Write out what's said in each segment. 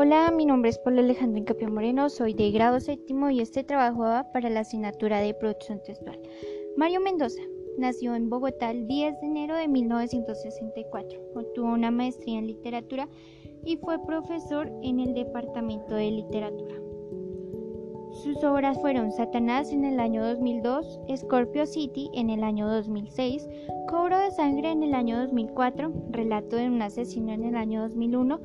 Hola, mi nombre es Pablo Alejandro Incapio Moreno, soy de grado séptimo y este trabajo va para la asignatura de producción textual. Mario Mendoza nació en Bogotá el 10 de enero de 1964. Obtuvo una maestría en literatura y fue profesor en el departamento de literatura. Sus obras fueron Satanás en el año 2002, Scorpio City en el año 2006, Cobro de Sangre en el año 2004, Relato de un asesino en el año 2001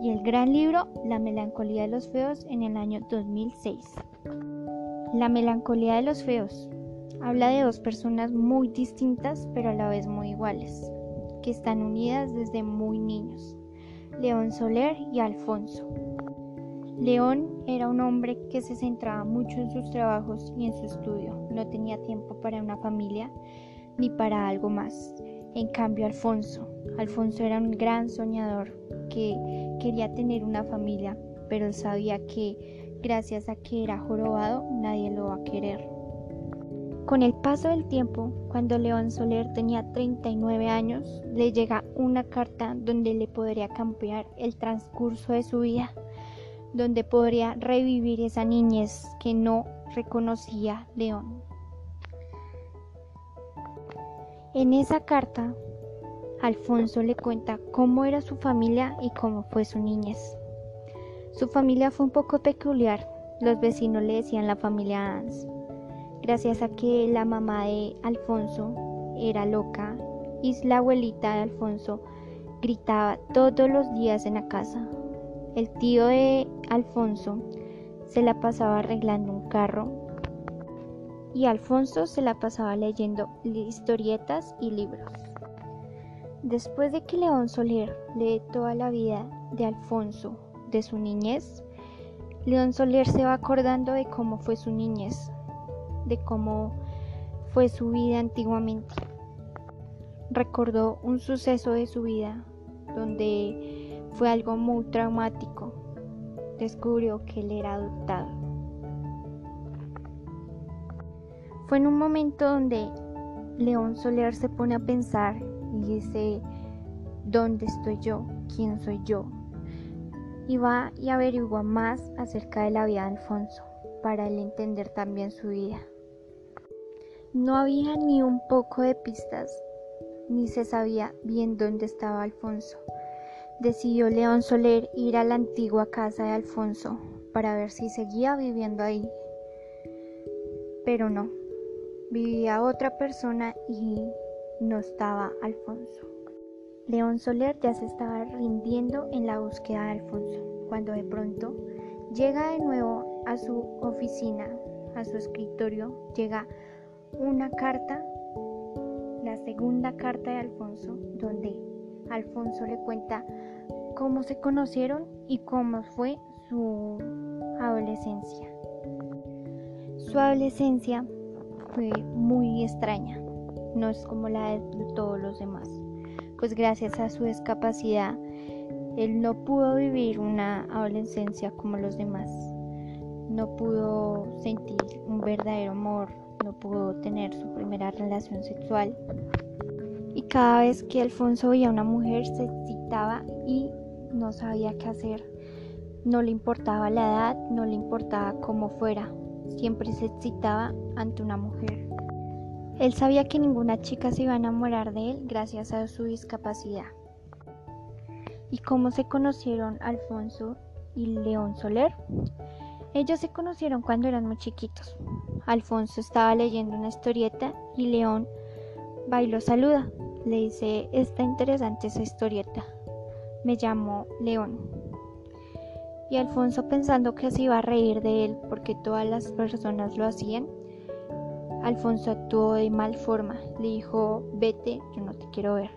y el gran libro La melancolía de los feos en el año 2006. La melancolía de los feos habla de dos personas muy distintas pero a la vez muy iguales, que están unidas desde muy niños, León Soler y Alfonso. León era un hombre que se centraba mucho en sus trabajos y en su estudio, no tenía tiempo para una familia ni para algo más. En cambio, Alfonso, Alfonso era un gran soñador que quería tener una familia, pero sabía que gracias a que era jorobado nadie lo va a querer. Con el paso del tiempo, cuando León Soler tenía 39 años, le llega una carta donde le podría cambiar el transcurso de su vida, donde podría revivir esa niñez que no reconocía León. En esa carta, Alfonso le cuenta cómo era su familia y cómo fue su niñez. Su familia fue un poco peculiar. Los vecinos le decían la familia Ans, gracias a que la mamá de Alfonso era loca y la abuelita de Alfonso gritaba todos los días en la casa. El tío de Alfonso se la pasaba arreglando un carro y Alfonso se la pasaba leyendo historietas y libros. Después de que León Soler lee toda la vida de Alfonso, de su niñez, León Soler se va acordando de cómo fue su niñez, de cómo fue su vida antiguamente. Recordó un suceso de su vida donde fue algo muy traumático. Descubrió que él era adoptado. Fue en un momento donde León Soler se pone a pensar y dice, ¿dónde estoy yo? ¿Quién soy yo? Y va y averigua más acerca de la vida de Alfonso, para él entender también su vida. No había ni un poco de pistas, ni se sabía bien dónde estaba Alfonso. Decidió León Soler ir a la antigua casa de Alfonso para ver si seguía viviendo ahí. Pero no, vivía otra persona y no estaba Alfonso. León Soler ya se estaba rindiendo en la búsqueda de Alfonso, cuando de pronto llega de nuevo a su oficina, a su escritorio, llega una carta, la segunda carta de Alfonso, donde Alfonso le cuenta cómo se conocieron y cómo fue su adolescencia. Su adolescencia fue muy extraña, no es como la de todos los demás, pues gracias a su discapacidad, él no pudo vivir una adolescencia como los demás, no pudo sentir un verdadero amor, no pudo tener su primera relación sexual. Y cada vez que Alfonso veía a una mujer se excitaba y no sabía qué hacer. No le importaba la edad, no le importaba cómo fuera, siempre se excitaba ante una mujer. Él sabía que ninguna chica se iba a enamorar de él gracias a su discapacidad. ¿Y cómo se conocieron Alfonso y León Soler? Ellos se conocieron cuando eran muy chiquitos. Alfonso estaba leyendo una historieta y León va y lo saluda. Le dice, está interesante esa historieta. Me llamo León y Alfonso pensando que se iba a reír de él porque todas las personas lo hacían, Alfonso actuó de mal forma. Le dijo, vete, yo no te quiero ver.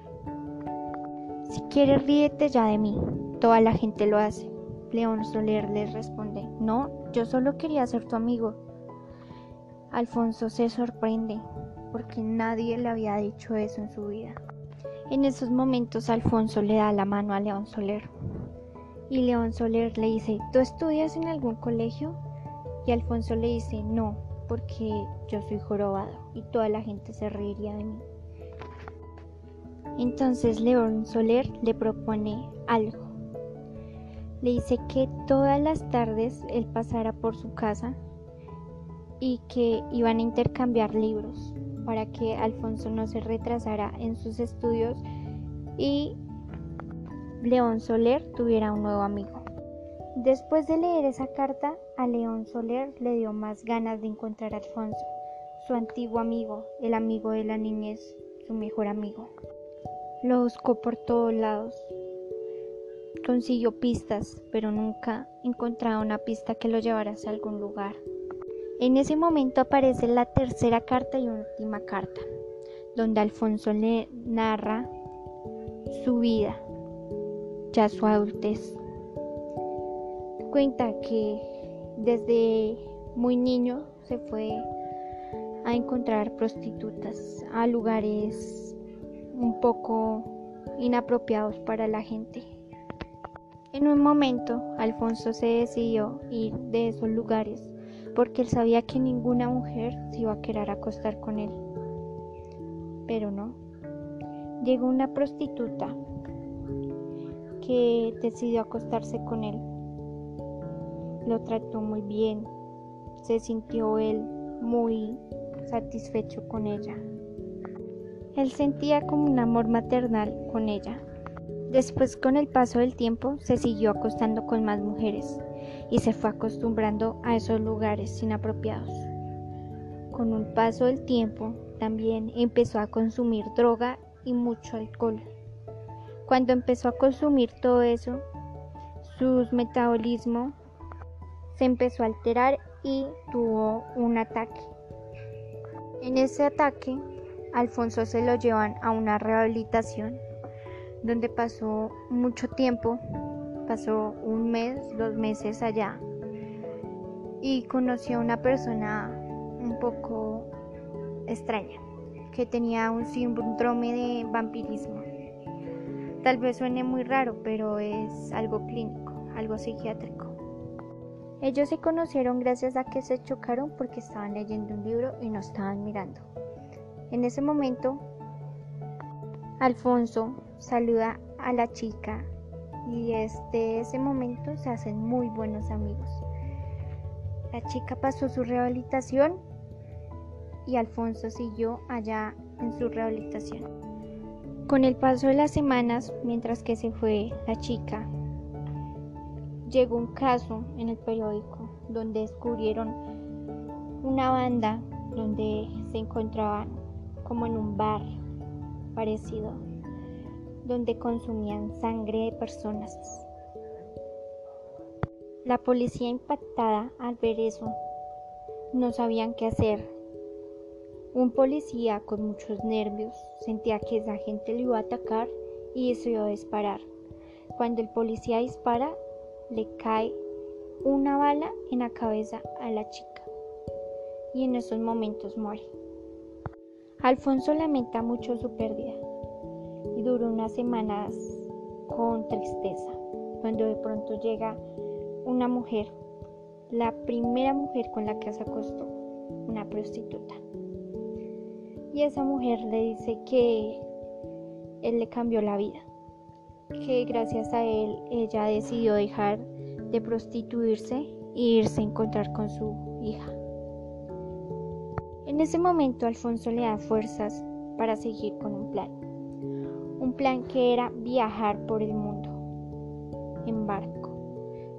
Si quieres ríete ya de mí, toda la gente lo hace. León Soler le responde, no, yo solo quería ser tu amigo. Alfonso se sorprende porque nadie le había dicho eso en su vida. En esos momentos Alfonso le da la mano a León Soler. Y León Soler le dice, ¿tú estudias en algún colegio? Y Alfonso le dice, no, porque yo soy jorobado y toda la gente se reiría de mí. Entonces León Soler le propone algo. Le dice que todas las tardes él pasara por su casa y que iban a intercambiar libros para que Alfonso no se retrasara en sus estudios y León Soler tuviera un nuevo amigo. Después de leer esa carta, a León Soler le dio más ganas de encontrar a Alfonso, su antiguo amigo, el amigo de la niñez, su mejor amigo. Lo buscó por todos lados. Consiguió pistas, pero nunca encontraba una pista que lo llevara hacia algún lugar. En ese momento aparece la tercera carta y última carta, donde Alfonso le narra su vida, ya su adultez. Cuenta que desde muy niño se fue a encontrar prostitutas a lugares un poco inapropiados para la gente. En un momento, Alfonso se decidió ir de esos lugares porque él sabía que ninguna mujer se iba a querer acostar con él. Pero no. Llegó una prostituta que decidió acostarse con él. Lo trató muy bien. Se sintió él muy satisfecho con ella. Él sentía como un amor maternal con ella. Después, con el paso del tiempo, se siguió acostando con más mujeres y se fue acostumbrando a esos lugares inapropiados. Con un paso del tiempo también empezó a consumir droga y mucho alcohol. Cuando empezó a consumir todo eso, su metabolismo se empezó a alterar y tuvo un ataque. En ese ataque, Alfonso se lo llevan a una rehabilitación donde pasó mucho tiempo pasó un mes, dos meses allá y conoció a una persona un poco extraña que tenía un síndrome de vampirismo. Tal vez suene muy raro, pero es algo clínico, algo psiquiátrico. Ellos se conocieron gracias a que se chocaron porque estaban leyendo un libro y no estaban mirando. En ese momento, Alfonso saluda a la chica y desde ese momento se hacen muy buenos amigos. La chica pasó su rehabilitación y Alfonso siguió allá en su rehabilitación. Con el paso de las semanas, mientras que se fue la chica, llegó un caso en el periódico donde descubrieron una banda donde se encontraban como en un bar parecido donde consumían sangre de personas. La policía impactada al ver eso no sabían qué hacer. Un policía con muchos nervios sentía que esa gente le iba a atacar y decidió disparar. Cuando el policía dispara, le cae una bala en la cabeza a la chica y en esos momentos muere. Alfonso lamenta mucho su pérdida y duró unas semanas con tristeza, cuando de pronto llega una mujer, la primera mujer con la que se acostó, una prostituta. Y esa mujer le dice que él le cambió la vida, que gracias a él ella decidió dejar de prostituirse e irse a encontrar con su hija. En ese momento Alfonso le da fuerzas para seguir con un plan un plan que era viajar por el mundo en barco,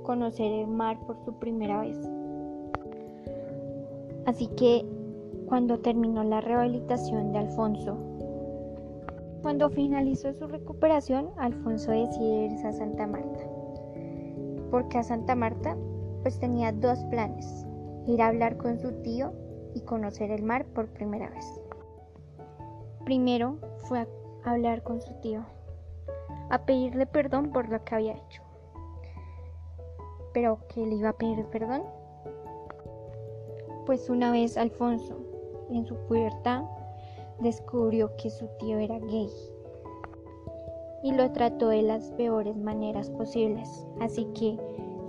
conocer el mar por su primera vez. Así que cuando terminó la rehabilitación de Alfonso, cuando finalizó su recuperación, Alfonso decidió irse a Santa Marta. Porque a Santa Marta pues tenía dos planes, ir a hablar con su tío y conocer el mar por primera vez. Primero fue a hablar con su tío, a pedirle perdón por lo que había hecho. ¿Pero que le iba a pedir perdón? Pues una vez Alfonso, en su pubertad, descubrió que su tío era gay y lo trató de las peores maneras posibles, así que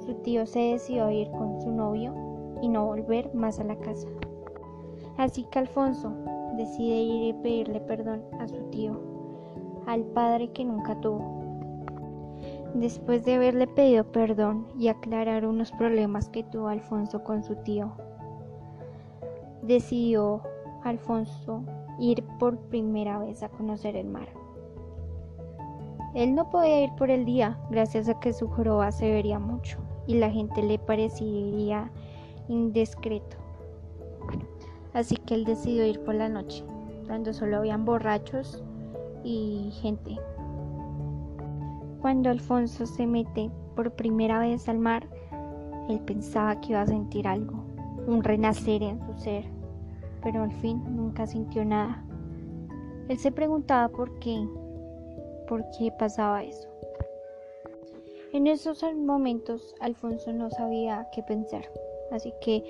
su tío se decidió a ir con su novio y no volver más a la casa. Así que Alfonso decide ir y pedirle perdón a su tío al padre que nunca tuvo. Después de haberle pedido perdón y aclarar unos problemas que tuvo Alfonso con su tío, decidió Alfonso ir por primera vez a conocer el mar. Él no podía ir por el día, gracias a que su joroba se vería mucho y la gente le parecería indiscreto. Así que él decidió ir por la noche, donde solo habían borrachos y gente. Cuando Alfonso se mete por primera vez al mar, él pensaba que iba a sentir algo, un renacer en su ser, pero al fin nunca sintió nada. Él se preguntaba por qué, por qué pasaba eso. En esos momentos Alfonso no sabía qué pensar, así que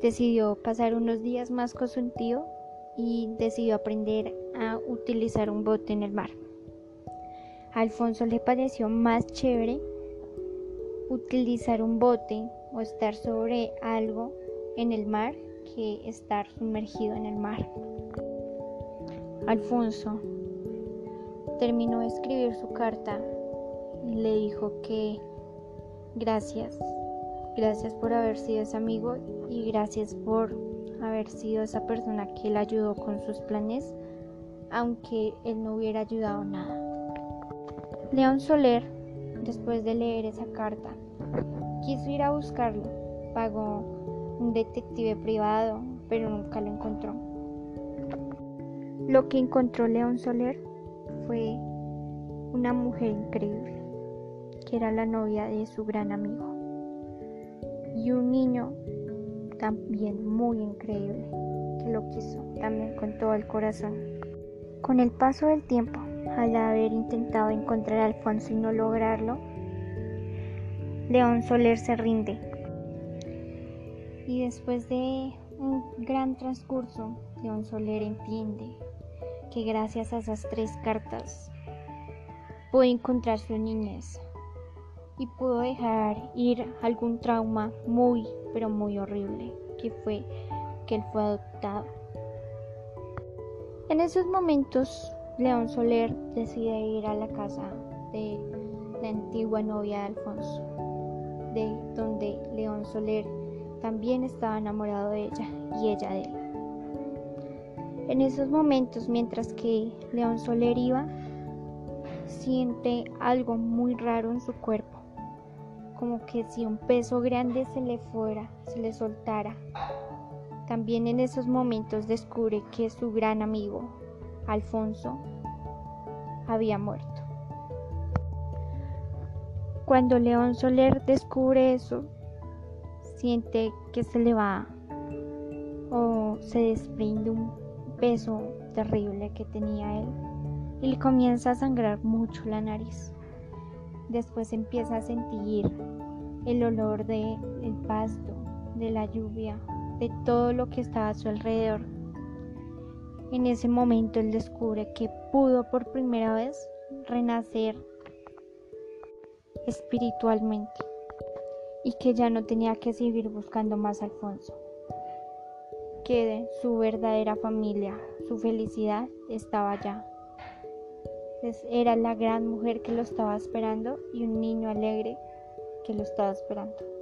decidió pasar unos días más con su tío y decidió aprender a utilizar un bote en el mar. A Alfonso le pareció más chévere utilizar un bote o estar sobre algo en el mar que estar sumergido en el mar. Alfonso terminó de escribir su carta y le dijo que gracias, gracias por haber sido ese amigo y gracias por haber sido esa persona que le ayudó con sus planes, aunque él no hubiera ayudado nada. León Soler, después de leer esa carta, quiso ir a buscarlo. Pagó un detective privado, pero nunca lo encontró. Lo que encontró León Soler fue una mujer increíble, que era la novia de su gran amigo, y un niño también muy increíble, que lo quiso también con todo el corazón. Con el paso del tiempo, al haber intentado encontrar a Alfonso y no lograrlo, León Soler se rinde. Y después de un gran transcurso, León Soler entiende que gracias a esas tres cartas pudo encontrar su niñez y pudo dejar ir algún trauma muy, pero muy horrible, que fue que él fue adoptado. En esos momentos León Soler decide ir a la casa de la antigua novia de Alfonso, de donde León Soler también estaba enamorado de ella y ella de él. En esos momentos, mientras que León Soler iba, siente algo muy raro en su cuerpo, como que si un peso grande se le fuera, se le soltara. También en esos momentos descubre que su gran amigo, Alfonso, había muerto. Cuando León Soler descubre eso, siente que se le va o se desprende un peso terrible que tenía él y le comienza a sangrar mucho la nariz. Después empieza a sentir el olor del pasto, de la lluvia, de todo lo que estaba a su alrededor. En ese momento él descubre que pudo por primera vez renacer espiritualmente y que ya no tenía que seguir buscando más Alfonso, que su verdadera familia, su felicidad estaba allá. Era la gran mujer que lo estaba esperando y un niño alegre que lo estaba esperando.